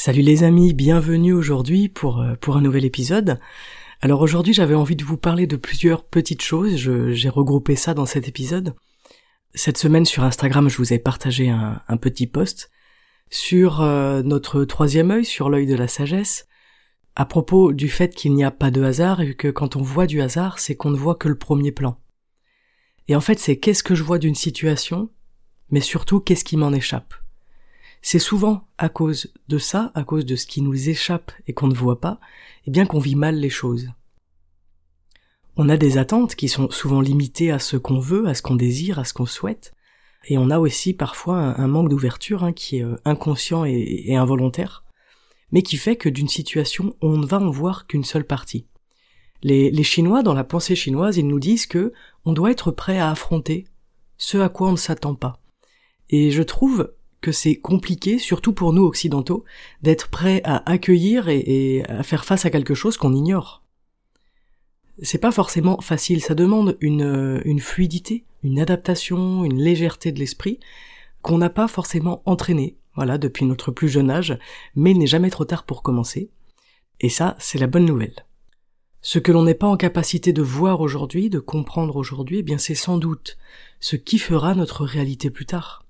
Salut les amis, bienvenue aujourd'hui pour, euh, pour un nouvel épisode. Alors aujourd'hui j'avais envie de vous parler de plusieurs petites choses, j'ai regroupé ça dans cet épisode. Cette semaine sur Instagram je vous ai partagé un, petit post sur euh, notre troisième œil, sur l'œil de la sagesse, à propos du fait qu'il n'y a pas de hasard et que quand on voit du hasard c'est qu'on ne voit que le premier plan. Et en fait c'est qu'est-ce que je vois d'une situation, mais surtout qu'est-ce qui m'en échappe. C'est souvent à cause de ça, à cause de ce qui nous échappe et qu'on ne voit pas, et eh bien qu'on vit mal les choses. On a des attentes qui sont souvent limitées à ce qu'on veut, à ce qu'on désire, à ce qu'on souhaite, et on a aussi parfois un, manque d'ouverture hein, qui est euh, inconscient et, involontaire, mais qui fait que d'une situation on ne va en voir qu'une seule partie. Les, les Chinois, dans la pensée chinoise, ils nous disent que on doit être prêt à affronter ce à quoi on ne s'attend pas. Et je trouve que c'est compliqué, surtout pour nous occidentaux, d'être prêts à accueillir et, à faire face à quelque chose qu'on ignore. C'est pas forcément facile, ça demande une, une fluidité, une adaptation, une légèreté de l'esprit qu'on n'a pas forcément entraîné, voilà, depuis notre plus jeune âge, mais il n'est jamais trop tard pour commencer. Et ça, c'est la bonne nouvelle. Ce que l'on n'est pas en capacité de voir aujourd'hui, de comprendre aujourd'hui, eh bien c'est sans doute ce qui fera notre réalité plus tard.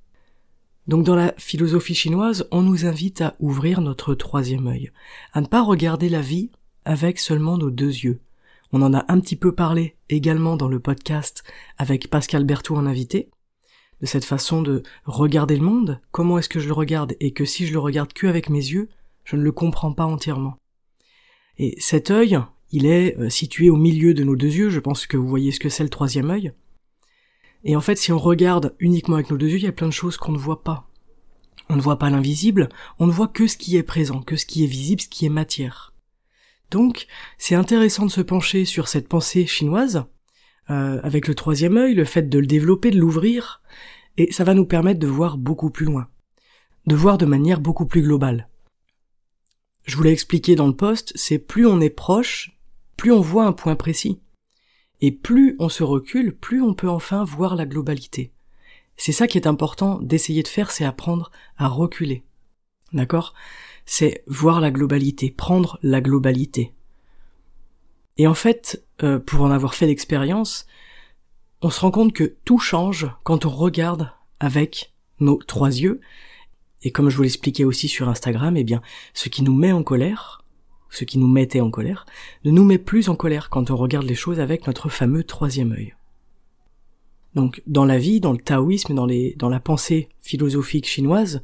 Donc dans la philosophie chinoise, on nous invite à ouvrir notre troisième œil, à ne pas regarder la vie avec seulement nos deux yeux. On en a un petit peu parlé également dans le podcast avec Pascal Berthoud en invité, de cette façon de regarder le monde, comment est-ce que je le regarde, et que si je le regarde que avec mes yeux, je ne le comprends pas entièrement. Et cet œil, il est euh, situé au milieu de nos deux yeux, je pense que vous voyez ce que c'est le troisième œil, et en fait, si on regarde uniquement avec nos deux yeux, il y a plein de choses qu'on ne voit pas. On ne voit pas l'invisible, on ne voit que ce qui est présent, que ce qui est visible, ce qui est matière. Donc, c'est intéressant de se pencher sur cette pensée chinoise, euh, avec le troisième œil, le fait de le développer, de l'ouvrir, et ça va nous permettre de voir beaucoup plus loin, de voir de manière beaucoup plus globale. Je vous l'ai expliqué dans le poste, c'est plus on est proche, plus on voit un point précis. Et plus on se recule, plus on peut enfin voir la globalité. C'est ça qui est important d'essayer de faire, c'est apprendre à reculer. D'accord? C'est voir la globalité, prendre la globalité. Et en fait, euh, pour en avoir fait l'expérience, on se rend compte que tout change quand on regarde avec nos trois yeux. Et comme je vous l'expliquais aussi sur Instagram, eh bien, ce qui nous met en colère, ce qui nous mettait en colère, ne nous met plus en colère quand on regarde les choses avec notre fameux troisième œil. Donc, dans la vie, dans le taoïsme, dans, la pensée philosophique chinoise,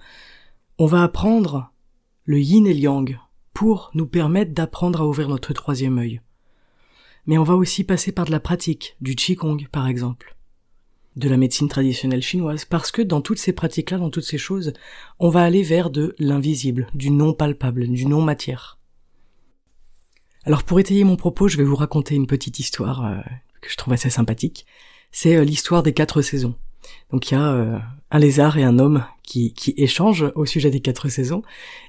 on va apprendre le yin et le yang pour nous permettre d'apprendre à ouvrir notre troisième œil. Mais on va aussi passer par de la pratique, du qigong par exemple, de la médecine traditionnelle chinoise, parce que dans toutes ces pratiques-là, dans toutes ces choses, on va aller vers de l'invisible, du non palpable, du non matière. Alors pour étayer mon propos, je vais vous raconter une petite histoire euh, que je trouve assez sympathique. C'est euh, l'histoire des quatre saisons. Donc il y a euh, un lézard et un homme qui, échangent au sujet des quatre saisons,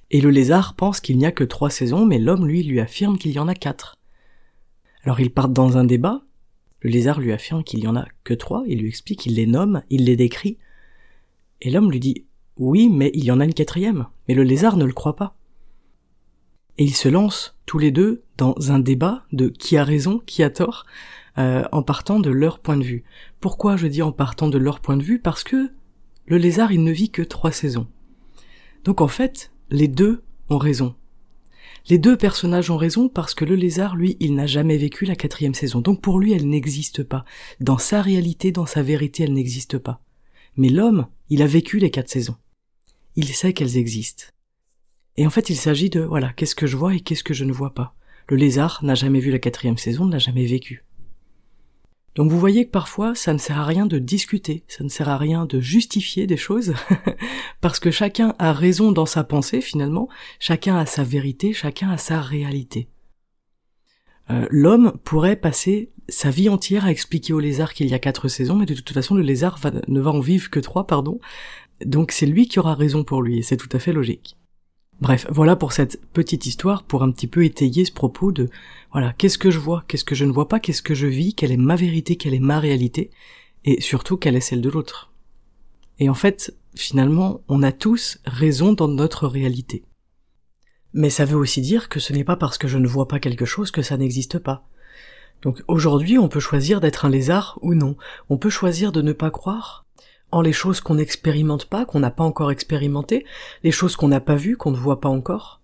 et le lézard pense qu'il n'y a que trois saisons, mais l'homme lui lui affirme qu'il y en a quatre. Alors ils partent dans un débat, le lézard lui affirme qu'il y en a que trois, il lui explique, il les nomme, il les décrit, et l'homme lui dit oui, mais il y en a une quatrième, mais le lézard ne le croit pas. Et ils se lancent tous les deux dans un débat de qui a raison, qui a tort, euh, en partant de leur point de vue. Pourquoi je dis en partant de leur point de vue? Parce que le lézard, il ne vit que trois saisons. Donc en fait, les deux ont raison. Les deux personnages ont raison parce que le lézard, lui, il n'a jamais vécu la quatrième saison. Donc pour lui, elle n'existe pas. Dans sa réalité, dans sa vérité, elle n'existe pas. Mais l'homme, il a vécu les quatre saisons. Il sait qu'elles existent. Et en fait, il s'agit de, voilà, qu'est-ce que je vois et qu'est-ce que je ne vois pas. Le lézard n'a jamais vu la quatrième saison, n'a jamais vécu. Donc vous voyez que parfois ça ne sert à rien de discuter, ça ne sert à rien de justifier des choses, parce que chacun a raison dans sa pensée finalement, chacun a sa vérité, chacun a sa réalité. Euh, l'homme pourrait passer sa vie entière à expliquer au lézard qu'il y a quatre saisons, mais de toute façon le lézard ne va en vivre que trois, pardon, donc c'est lui qui aura raison pour lui, et c'est tout à fait logique. Bref, voilà pour cette petite histoire, pour un petit peu étayer ce propos de, voilà, qu'est-ce que je vois, qu'est-ce que je ne vois pas, qu'est-ce que je vis, quelle est ma vérité, quelle est ma réalité, et surtout quelle est celle de l'autre. Et en fait, finalement, on a tous raison dans notre réalité. Mais ça veut aussi dire que ce n'est pas parce que je ne vois pas quelque chose que ça n'existe pas. Donc aujourd'hui, on peut choisir d'être un lézard ou non. On peut choisir de ne pas croire en les choses qu'on n'expérimente pas, qu'on n'a pas encore expérimentées, les choses qu'on n'a pas vues, qu'on ne voit pas encore.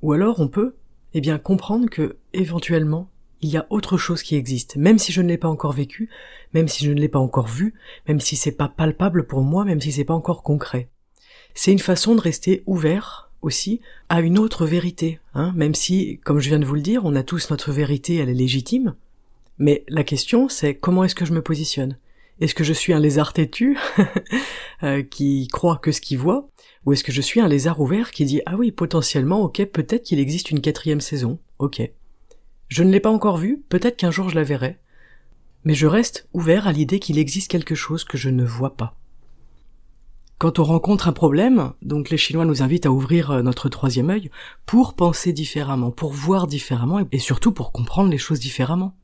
Ou alors on peut, eh bien, comprendre que, éventuellement, il y a autre chose qui existe, même si je ne l'ai pas encore vécu, même si je ne l'ai pas encore vu, même si c'est pas palpable pour moi, même si c'est pas encore concret. C'est une façon de rester ouvert aussi à une autre vérité, hein, même si, comme je viens de vous le dire, on a tous notre vérité, elle est légitime. Mais la question, c'est comment est-ce que je me positionne? Est-ce que je suis un lézard têtu euh, qui croit que ce qu'il voit Ou est-ce que je suis un lézard ouvert qui dit ah oui potentiellement ok peut-être qu'il existe une quatrième saison, ok. Je ne l'ai pas encore vue, peut-être qu'un jour je la verrai. Mais je reste ouvert à l'idée qu'il existe quelque chose que je ne vois pas. Quand on rencontre un problème, donc les Chinois nous invitent à ouvrir euh, notre troisième œil pour penser différemment, pour voir différemment et surtout pour comprendre les choses différemment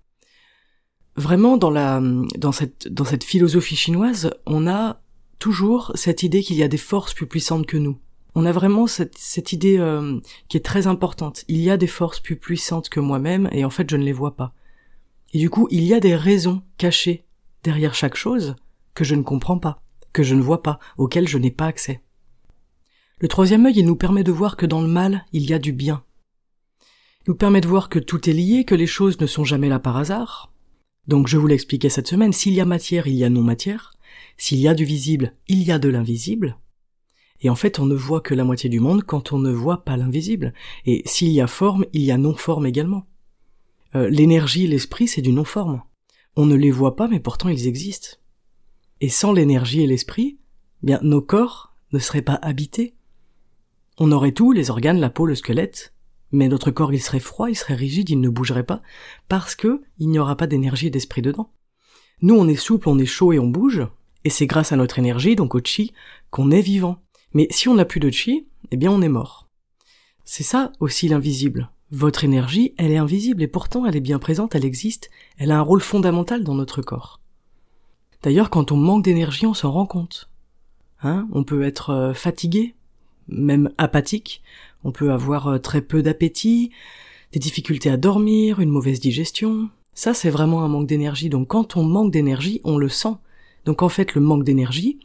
vraiment dans cette philosophie chinoise, on a toujours cette idée qu'il y a des forces plus puissantes que nous. On a vraiment cette, cette idée euh, qui est très importante. Il y a des forces plus puissantes que moi-même et en fait je ne les vois pas. Et du coup, il y a des raisons cachées derrière chaque chose que je ne comprends pas, que je ne vois pas, auxquelles je n'ai pas accès. Le troisième œil, il nous permet de voir que dans le mal, il y a du bien. Il nous permet de voir que tout est lié, que les choses ne sont jamais là par hasard, donc je vous l'ai expliqué cette semaine, s'il y a matière, il y a non-matière, s'il y a du visible, il y a de l'invisible, et en fait on ne voit que la moitié du monde quand on ne voit pas l'invisible, et s'il y a forme, il y a non-forme également. Euh, l'énergie, l'esprit, c'est du non-forme. On ne les voit pas, mais pourtant ils existent. Et sans l'énergie et l'esprit, bien nos corps ne seraient pas habités. On aurait tout, les organes, la peau, le squelette, mais notre corps il serait froid, il serait rigide, il ne bougerait pas, parce que il n'y aura pas d'énergie et d'esprit dedans. Nous on est souple, on est chaud et on bouge, et c'est grâce à notre énergie, donc au chi, qu'on est vivant. Mais si on n'a plus de chi, eh bien on est mort. C'est ça aussi l'invisible. Votre énergie, elle est invisible et pourtant elle est bien présente, elle existe, elle a un rôle fondamental dans notre corps. D'ailleurs, quand on manque d'énergie, on s'en rend compte. Hein on peut être euh, fatigué, même apathique, on peut avoir euh, très peu d'appétit, des difficultés à dormir, une mauvaise digestion. Ça, c'est vraiment un manque d'énergie. Donc quand on manque d'énergie, on le sent. Donc en fait, le manque d'énergie,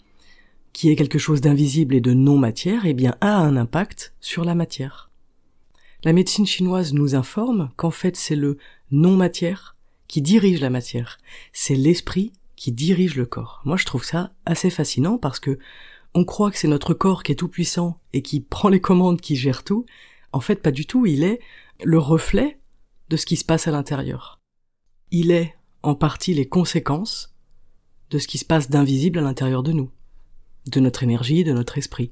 qui est quelque chose d'invisible et de non-matière, eh bien, a un impact sur la matière. La médecine chinoise nous informe qu'en fait, c'est le non-matière qui dirige la matière. C'est l'esprit qui dirige le corps. Moi, je trouve ça assez fascinant parce que on croit que c'est notre corps qui est tout puissant et qui prend les commandes, qui gère tout. En fait, pas du tout. Il est le reflet de ce qui se passe à l'intérieur. Il est, en partie, les conséquences de ce qui se passe d'invisible à l'intérieur de nous, de notre énergie, de notre esprit.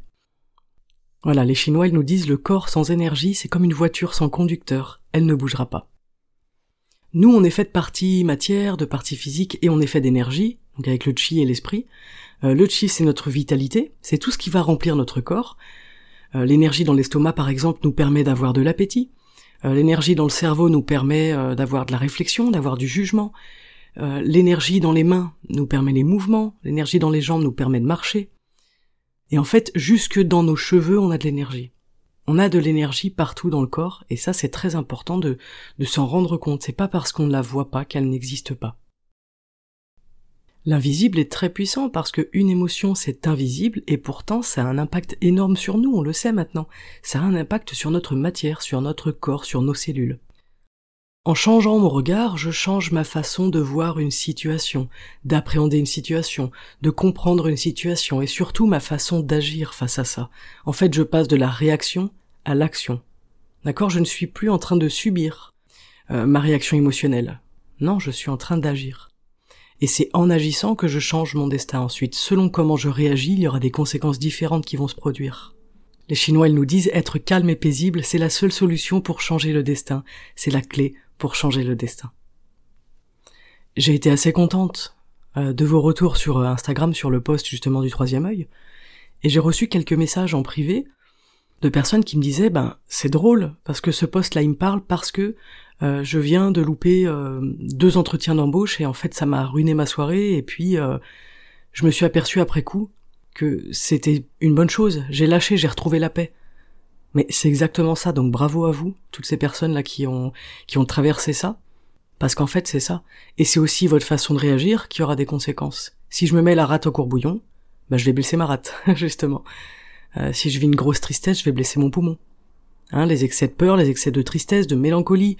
Voilà, les Chinois, ils nous disent le corps sans énergie, c'est comme une voiture sans conducteur, elle ne bougera pas. Nous, on est fait de partie matière, de partie physique, et on est fait d'énergie, donc avec le chi et l'esprit, euh, le chi, c'est notre vitalité, c'est tout ce qui va remplir notre corps. Euh, l'énergie dans l'estomac, par exemple, nous permet d'avoir de l'appétit. Euh, l'énergie dans le cerveau nous permet d'avoir de la réflexion, d'avoir du jugement. l'énergie dans les mains nous permet les mouvements. L'énergie dans les jambes nous permet de marcher. Et en fait, jusque dans nos cheveux, on a de l'énergie. On a de l'énergie partout dans le corps, et ça c'est très important de, de s'en rendre compte. C'est pas parce qu'on ne la voit pas qu'elle n'existe pas. L'invisible est très puissant parce que une émotion c'est invisible et pourtant ça a un impact énorme sur nous, on le sait maintenant. Ça a un impact sur notre matière, sur notre corps, sur nos cellules. En changeant mon regard, je change ma façon de voir une situation, d'appréhender une situation, de comprendre une situation et surtout ma façon d'agir face à ça. En fait, je passe de la réaction à l'action. D'accord? Je ne suis plus en train de subir euh, ma réaction émotionnelle. Non, je suis en train d'agir. Et c'est en agissant que je change mon destin ensuite. Selon comment je réagis, il y aura des conséquences différentes qui vont se produire. Les Chinois, ils nous disent être calme et paisible, c'est la seule solution pour changer le destin. C'est la clé pour changer le destin. J'ai été assez contente euh, de vos retours sur euh, Instagram sur le post justement du troisième œil, et j'ai reçu quelques messages en privé de personnes qui me disaient ben c'est drôle parce que ce post là il me parle parce que euh, je viens de louper euh, deux entretiens d'embauche et en fait ça m'a ruiné ma soirée et puis euh, je me suis aperçu après coup que c'était une bonne chose. J'ai lâché, j'ai retrouvé la paix. Mais c'est exactement ça, donc bravo à vous, toutes ces personnes là qui ont qui ont traversé ça, parce qu'en fait c'est ça. Et c'est aussi votre façon de réagir qui aura des conséquences. Si je me mets la rate au courbouillon, bah je vais blesser ma rate, justement. si je vis une grosse tristesse, je vais blesser mon poumon. Hein, les excès de peur, les excès de tristesse, de mélancolie,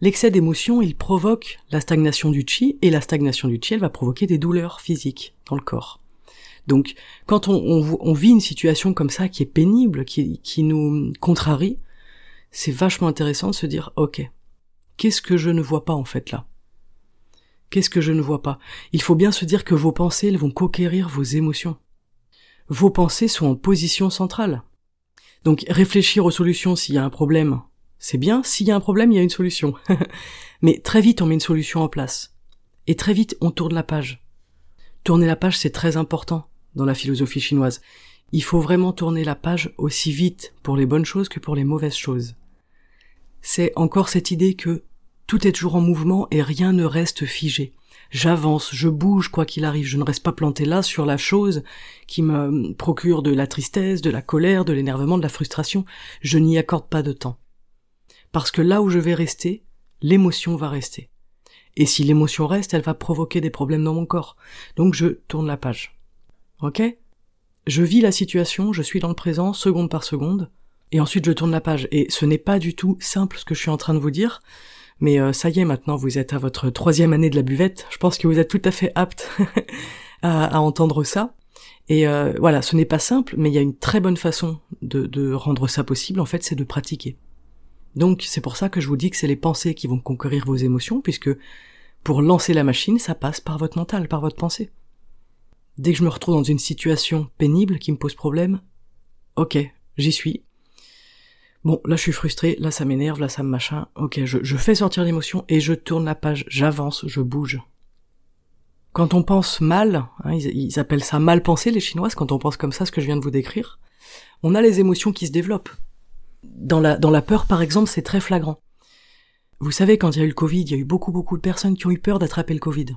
L'excès d'émotion, il provoque la stagnation du chi, et la stagnation du chi, elle va provoquer des douleurs physiques dans le corps. Donc, quand on, vit une situation comme ça qui est pénible, qui, qui nous contrarie, c'est vachement intéressant de se dire, ok, qu'est-ce que je ne vois pas en fait là? Qu'est-ce que je ne vois pas? Il faut bien se dire que vos pensées, elles vont conquérir vos émotions. Vos pensées sont en position centrale. Donc réfléchir aux solutions s'il y a un problème, c'est bien, s'il y a un problème, il y a une solution. Mais très vite, on met une solution en place. Et très vite, on tourne la page. Tourner la page, c'est très important dans la philosophie chinoise. Il faut vraiment tourner la page aussi vite pour les bonnes choses que pour les mauvaises choses. C'est encore cette idée que tout est toujours en mouvement et rien ne reste figé. J'avance, je bouge quoi qu'il arrive, je ne reste pas planté là sur la chose qui me procure de la tristesse, de la colère, de l'énervement, de la frustration. Je n'y accorde pas de temps. Parce que là où je vais rester, l'émotion va rester. Et si l'émotion reste, elle va provoquer des problèmes dans mon corps. Donc je tourne la page. Ok? Je vis la situation, je suis dans le présent, seconde par seconde, et ensuite je tourne la page. Et ce n'est pas du tout simple ce que je suis en train de vous dire, mais euh, ça y est, maintenant vous êtes à votre troisième année de la buvette. Je pense que vous êtes tout à fait apte à, entendre ça. Et euh, voilà, ce n'est pas simple, mais il y a une très bonne façon de, de rendre ça possible, en fait, c'est de pratiquer. Donc c'est pour ça que je vous dis que c'est les pensées qui vont conquérir vos émotions, puisque pour lancer la machine, ça passe par votre mental, par votre pensée. Dès que je me retrouve dans une situation pénible qui me pose problème, ok, j'y suis. Bon, là je suis frustré, là ça m'énerve, là ça me machin, ok, je, fais sortir l'émotion et je tourne la page, j'avance, je bouge. Quand on pense mal, hein, ils, ils appellent ça mal penser les Chinoises, quand on pense comme ça, ce que je viens de vous décrire, on a les émotions qui se développent dans la, dans la peur, par exemple, c'est très flagrant. Vous savez, quand il y a eu le Covid, il y a eu beaucoup, beaucoup de personnes qui ont eu peur d'attraper le Covid.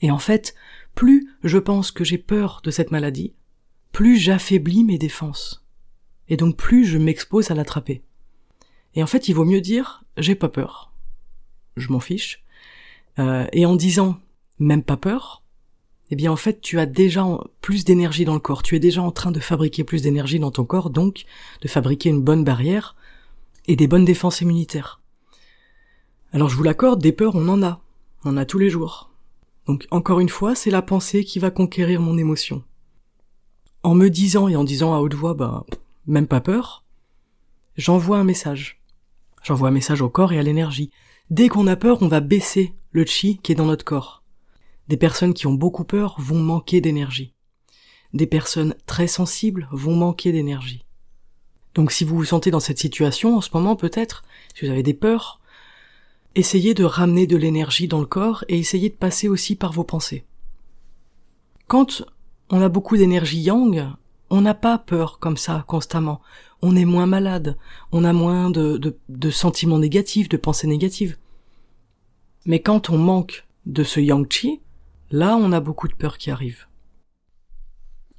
Et en fait, plus je pense que j'ai peur de cette maladie, plus j'affaiblis mes défenses. Et donc plus je m'expose à l'attraper. Et en fait, il vaut mieux dire j'ai pas peur. Je m'en fiche. Euh, et en disant même pas peur, eh bien en fait tu as déjà plus d'énergie dans le corps, tu es déjà en train de fabriquer plus d'énergie dans ton corps, donc de fabriquer une bonne barrière et des bonnes défenses immunitaires. Alors je vous l'accorde, des peurs on en a, on en a tous les jours. Donc encore une fois, c'est la pensée qui va conquérir mon émotion. En me disant et en disant à haute voix, bah même pas peur, j'envoie un message. J'envoie un message au corps et à l'énergie. Dès qu'on a peur, on va baisser le chi qui est dans notre corps. Des personnes qui ont beaucoup peur vont manquer d'énergie. Des personnes très sensibles vont manquer d'énergie. Donc si vous vous sentez dans cette situation en ce moment peut-être, si vous avez des peurs, essayez de ramener de l'énergie dans le corps et essayez de passer aussi par vos pensées. Quand on a beaucoup d'énergie yang, on n'a pas peur comme ça constamment. On est moins malade, on a moins de, de, sentiments négatifs, de pensées négatives. Mais quand on manque de ce yang chi, Là, on a beaucoup de peur qui arrive.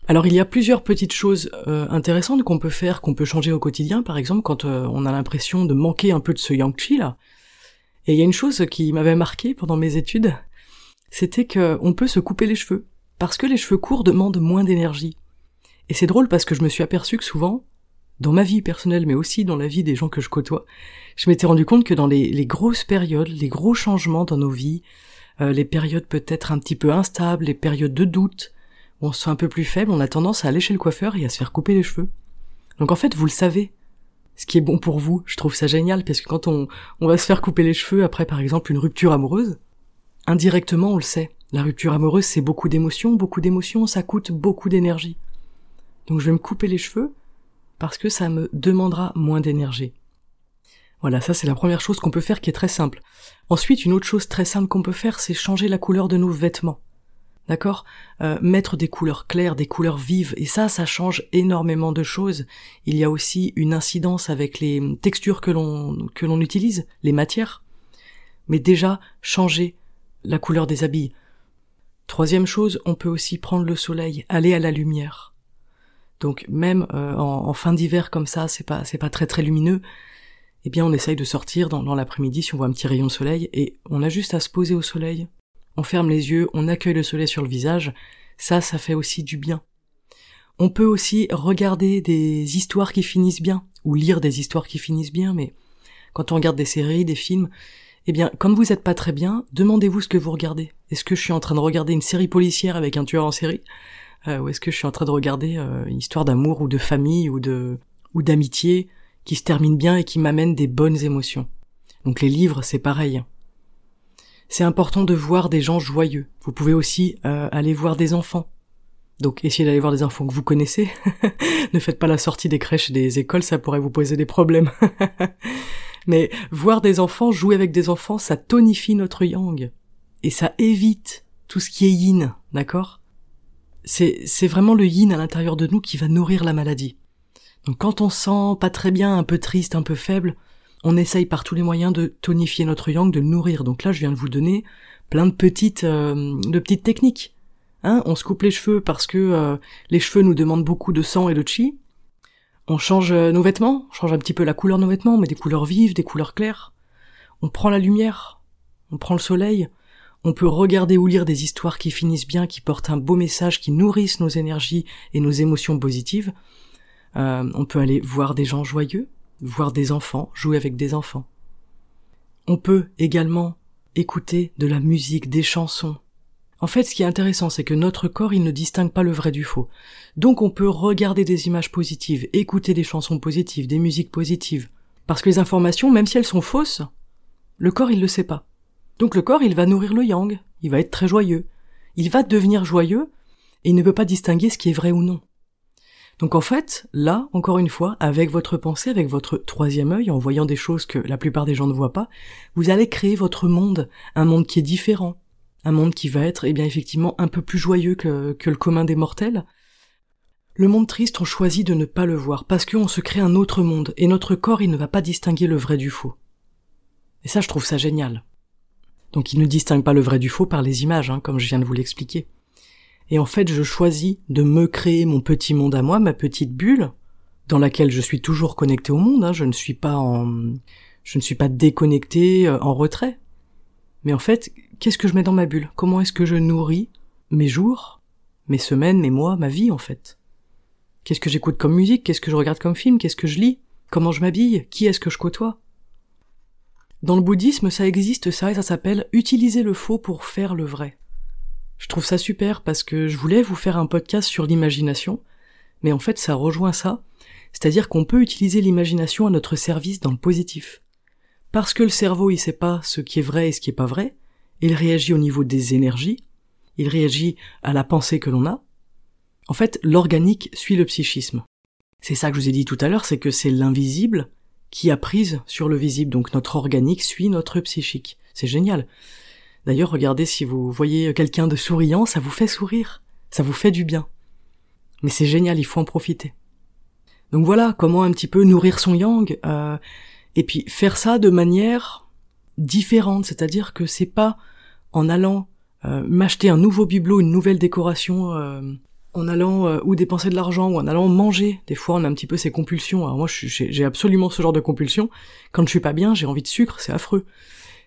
Alors il y a plusieurs petites choses euh, intéressantes qu'on peut faire, qu'on peut changer au quotidien, par exemple quand euh, on a l'impression de manquer un peu de ce yang chi là. Et il y a une chose qui m'avait marqué pendant mes études, c'était qu'on peut se couper les cheveux, parce que les cheveux courts demandent moins d'énergie. Et c'est drôle parce que je me suis aperçu que souvent, dans ma vie personnelle, mais aussi dans la vie des gens que je côtoie, je m'étais rendu compte que dans les grosses périodes, les gros changements dans nos vies, euh, les périodes peut-être un petit peu instables, les périodes de doute, où on se sent un peu plus faible, on a tendance à aller chez le coiffeur et à se faire couper les cheveux. Donc en fait, vous le savez, ce qui est bon pour vous. Je trouve ça génial parce que quand on, on va se faire couper les cheveux après par exemple une rupture amoureuse, indirectement on le sait. La rupture amoureuse, c'est beaucoup d'émotions, beaucoup d'émotions, ça coûte beaucoup d'énergie. Donc je vais me couper les cheveux parce que ça me demandera moins d'énergie. Voilà, ça c'est la première chose qu'on peut faire qui est très simple. Ensuite, une autre chose très simple qu'on peut faire, c'est changer la couleur de nos vêtements. D'accord? Euh, Mettre des couleurs claires, des couleurs vives, et ça, ça change énormément de choses. Il y a aussi une incidence avec les textures que l'on que l'on utilise, les matières. Mais déjà, changer la couleur des habits. Troisième chose, on peut aussi prendre le soleil, aller à la lumière. Donc même euh, en, fin d'hiver comme ça, c'est pas c'est pas très très lumineux. Eh bien, on essaye de sortir dans, l'après-midi si on voit un petit rayon de soleil et on a juste à se poser au soleil, on ferme les yeux, on accueille le soleil sur le visage, ça, ça fait aussi du bien. On peut aussi regarder des histoires qui finissent bien, ou lire des histoires qui finissent bien, mais quand on regarde des séries, des films, eh bien, comme vous êtes pas très bien, demandez-vous ce que vous regardez. Est-ce que je suis en train de regarder une série policière avec un tueur en série euh, Ou est-ce que je suis en train de regarder euh, une histoire d'amour ou de famille ou ou d'amitié? Qui se termine bien et qui m'amène des bonnes émotions Donc les livres, c'est pareil c'est important de voir des gens joyeux. Vous pouvez aussi euh, aller voir des enfants. Donc essayez d'aller voir des enfants que vous connaissez. ne faites pas la sortie des crèches et des écoles, ça pourrait vous poser des problèmes. Mais voir des enfants, jouer avec des enfants, ça tonifie notre yang. Et ça évite tout ce qui est yin, d'accord? C'est, c'est vraiment le yin à l'intérieur de nous qui va nourrir la maladie. Quand on sent pas très bien, un peu triste, un peu faible, on essaye par tous les moyens de tonifier notre yang, de le nourrir. Donc là, je viens de vous donner plein de petites, euh, de petites techniques. Hein on se coupe les cheveux parce que euh, les cheveux nous demandent beaucoup de sang et de chi. On change euh, nos vêtements, on change un petit peu la couleur de nos vêtements, mais des couleurs vives, des couleurs claires. On prend la lumière, on prend le soleil. On peut regarder ou lire des histoires qui finissent bien, qui portent un beau message, qui nourrissent nos énergies et nos émotions positives. On peut aller voir des gens joyeux, voir des enfants, jouer avec des enfants. On peut également écouter de la musique, des chansons. En fait, ce qui est intéressant, c'est que notre corps, il ne distingue pas le vrai du faux. Donc on peut regarder des images positives, écouter des chansons positives, des musiques positives. Parce que les informations, même si elles sont fausses, le corps, il le sait pas. Donc le corps, il va nourrir le yang, il va être très joyeux. Il va devenir joyeux, et il ne peut pas distinguer ce qui est vrai ou non. Donc en fait, là, encore une fois, avec votre pensée, avec votre troisième œil, en voyant des choses que la plupart des gens ne voient pas, vous allez créer votre monde, un monde qui est différent, un monde qui va être, eh bien, effectivement, un peu plus joyeux que, le commun des mortels. Le monde triste, on choisit de ne pas le voir, parce qu'on se crée un autre monde, et notre corps, il ne va pas distinguer le vrai du faux. Et ça, je trouve ça génial. Donc il ne distingue pas le vrai du faux par les images, hein, comme je viens de vous l'expliquer. Et en fait, je choisis de me créer mon petit monde à moi, ma petite bulle, dans laquelle je suis toujours connecté au monde. Hein. Je ne suis pas en, je ne suis pas déconnecté, euh, en retrait. Mais en fait, qu'est-ce que je mets dans ma bulle? Comment est-ce que je nourris mes jours, mes semaines, mes mois, ma vie en fait? Qu'est-ce que j'écoute comme musique? Qu'est-ce que je regarde comme film? Qu'est-ce que je lis? Comment je m'habille? Qui est-ce que je côtoie? Dans le bouddhisme, ça existe ça et ça s'appelle utiliser le faux pour faire le vrai. Je trouve ça super parce que je voulais vous faire un podcast sur l'imagination, mais en fait ça rejoint ça, c'est-à-dire qu'on peut utiliser l'imagination à notre service dans le positif. Parce que le cerveau il sait pas ce qui est vrai et ce qui est pas vrai, il réagit au niveau des énergies, il réagit à la pensée que l'on a. En fait, l'organique suit le psychisme. C'est ça que je vous ai dit tout à l'heure, c'est que c'est l'invisible qui a prise sur le visible, donc notre organique suit notre psychique. C'est génial. D'ailleurs, regardez si vous voyez quelqu'un de souriant, ça vous fait sourire, ça vous fait du bien. Mais c'est génial, il faut en profiter. Donc voilà comment un petit peu nourrir son yang, euh, et puis faire ça de manière différente, c'est-à-dire que c'est pas en allant euh, m'acheter un nouveau bibelot, une nouvelle décoration, euh, en allant ou dépenser de l'argent ou en allant manger. Des fois, on a un petit peu ces compulsions. Alors moi, j'ai absolument ce genre de compulsion. Quand je suis pas bien, j'ai envie de sucre, c'est affreux.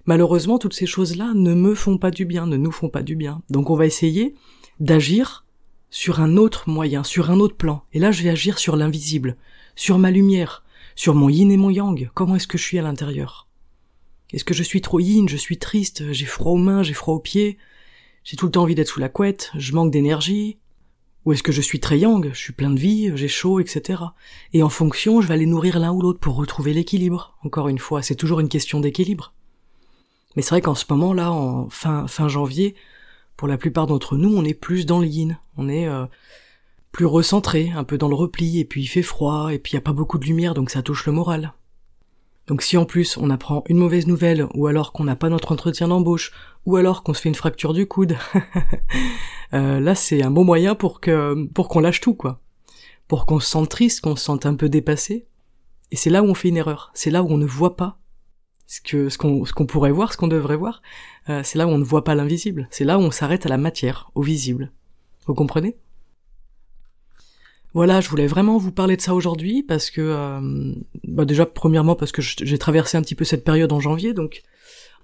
Malheureusement, toutes ces choses-là ne me font pas du bien, ne nous font pas du bien. Donc on va essayer d'agir sur un autre moyen, sur un autre plan. Et là, je vais agir sur l'invisible, sur ma lumière, sur mon yin et mon yang. Comment est-ce que je suis à l'intérieur? Est-ce que je suis trop yin, je suis triste, j'ai froid aux mains, j'ai froid aux pieds, j'ai tout le temps envie d'être sous la couette, je manque d'énergie Ou est-ce que je suis très yang, je suis plein de vie, j'ai chaud, etc. Et en fonction, je vais aller nourrir l'un ou l'autre pour retrouver l'équilibre. Encore une fois, c'est toujours une question d'équilibre. Mais c'est vrai qu'en ce moment là, en fin fin janvier, Pour la plupart d'entre nous, on est plus dans le yin, on est euh, plus recentré, un peu dans le repli, et puis il fait froid, et puis il y a pas beaucoup de lumière, donc ça touche le moral. Donc si en plus on apprend une mauvaise nouvelle, ou alors qu'on n'a pas notre entretien d'embauche, ou alors qu'on se fait une fracture du coude, euh, là c'est un bon moyen pour que pour qu'on lâche tout quoi, pour qu'on se sente triste, qu'on se sente un peu dépassé. Et c'est là où on fait une erreur, c'est là où on ne voit pas ce que ce qu'on ce qu'on pourrait voir, ce qu'on devrait voir. Euh, c'est là où on ne voit pas l'invisible, c'est là où on s'arrête à la matière, au visible. Vous comprenez? Voilà, je voulais vraiment vous parler de ça aujourd'hui parce que, euh, bah déjà premièrement parce que j'ai traversé un petit peu cette période en janvier, donc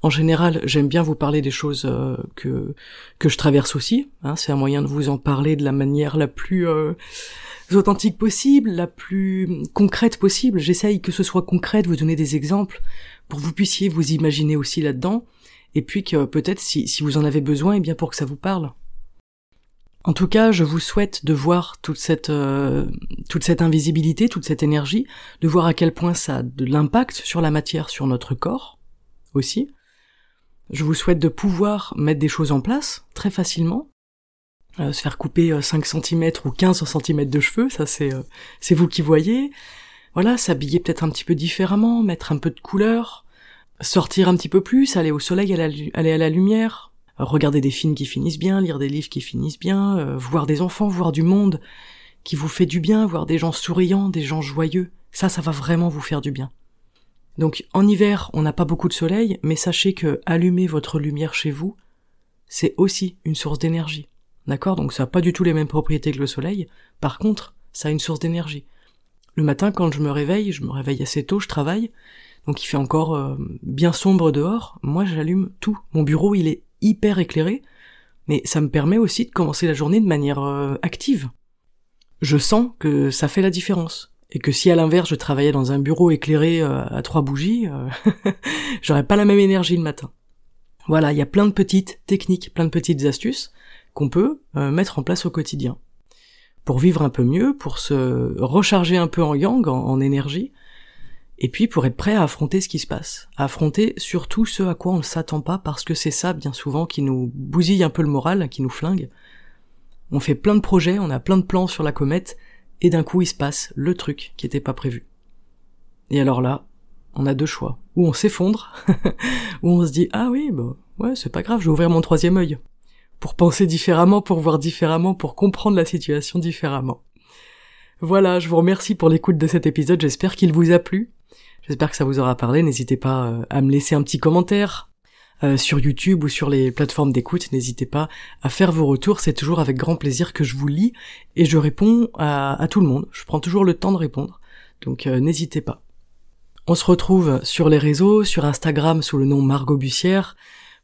en général j'aime bien vous parler des choses euh, que que je traverse aussi. Hein, c'est un moyen de vous en parler de la manière la plus euh, authentique possible, la plus concrète possible. J'essaye que ce soit concret, de vous donner des exemples pour que vous puissiez vous imaginer aussi là-dedans, et puis que peut-être si, vous en avez besoin, et eh bien pour que ça vous parle. En tout cas, je vous souhaite de voir toute cette euh, toute cette invisibilité, toute cette énergie, de voir à quel point ça a de l'impact sur la matière, sur notre corps aussi. Je vous souhaite de pouvoir mettre des choses en place très facilement. Euh, se faire couper 5 euh, cm ou 15 cm de cheveux, ça c'est c'est vous qui voyez. Voilà, s'habiller peut-être un petit peu différemment, mettre un peu de couleur, sortir un petit peu plus, aller au soleil, aller à la lumière, regarder des films qui finissent bien, lire des livres qui finissent bien, euh, voir des enfants, voir du monde qui vous fait du bien, voir des gens souriants, des gens joyeux, ça, ça va vraiment vous faire du bien. Donc en hiver, on n'a pas beaucoup de soleil, mais sachez que allumer votre lumière chez vous, c'est aussi une source d'énergie. D'accord? Donc ça n'a pas du tout les mêmes propriétés que le soleil, par contre, ça a une source d'énergie. Le matin, quand je me réveille, je me réveille assez tôt, je travaille, donc il fait encore euh, bien sombre dehors, moi j'allume tout. Mon bureau, il est hyper éclairé, mais ça me permet aussi de commencer la journée de manière euh, active. Je sens que ça fait la différence. Et que si à l'inverse je travaillais dans un bureau éclairé euh, à trois bougies, j'aurais pas la même énergie le matin. Voilà, il y a plein de petites techniques, plein de petites astuces qu'on peut mettre en place au quotidien. Pour vivre un peu mieux, pour se recharger un peu en yang, en énergie, et puis pour être prêt à affronter ce qui se passe, à affronter surtout ce à quoi on ne s'attend pas parce que c'est ça bien souvent qui nous bousille un peu le moral, qui nous flingue. On fait plein de projets, on a plein de plans sur la comète, et d'un coup il se passe le truc qui était pas prévu. Et alors là, on a deux choix. Ou on s'effondre, ou on se dit ah oui, bah ouais, c'est pas grave, je vais ouvrir mon troisième œil. Pour penser différemment, pour voir différemment, pour comprendre la situation différemment. Voilà, je vous remercie pour l'écoute de cet épisode, j'espère qu'il vous a plu. J'espère que ça vous aura parlé. N'hésitez pas euh, à me laisser un petit commentaire euh, sur YouTube ou sur les plateformes d'écoute. N'hésitez pas à faire vos retours. C'est toujours avec grand plaisir que je vous lis et je réponds à, tout le monde. Je prends toujours le temps de répondre. Donc euh, n'hésitez pas. On se retrouve sur les réseaux, sur Instagram sous le nom Margot Bussière.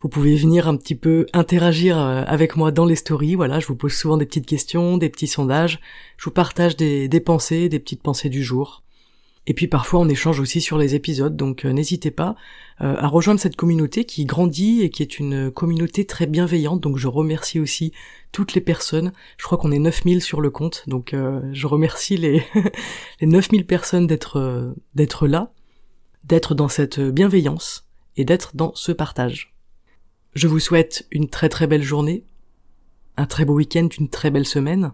Vous pouvez venir un petit peu interagir avec moi dans les stories. Voilà, je vous pose souvent des petites questions, des petits sondages. Je vous partage des pensées, des petites pensées du jour. Et puis parfois on échange aussi sur les épisodes, donc euh, n'hésitez pas euh, à rejoindre cette communauté qui grandit et qui est une communauté très bienveillante. Donc je remercie aussi toutes les personnes. Je crois qu'on est 9000 sur le compte, donc euh, je remercie les, les 9000 personnes d'être d'être là, d'être dans cette bienveillance et d'être dans ce partage. Je vous souhaite une très très belle journée, un très beau week-end, une très belle semaine.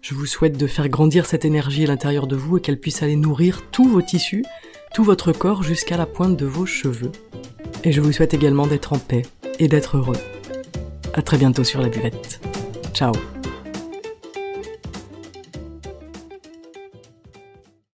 Je vous souhaite de faire grandir cette énergie à l'intérieur de vous et qu'elle puisse aller nourrir tous vos tissus, tout votre corps jusqu'à la pointe de vos cheveux. Et je vous souhaite également d'être en paix et d'être heureux. À très bientôt sur la buvette. Ciao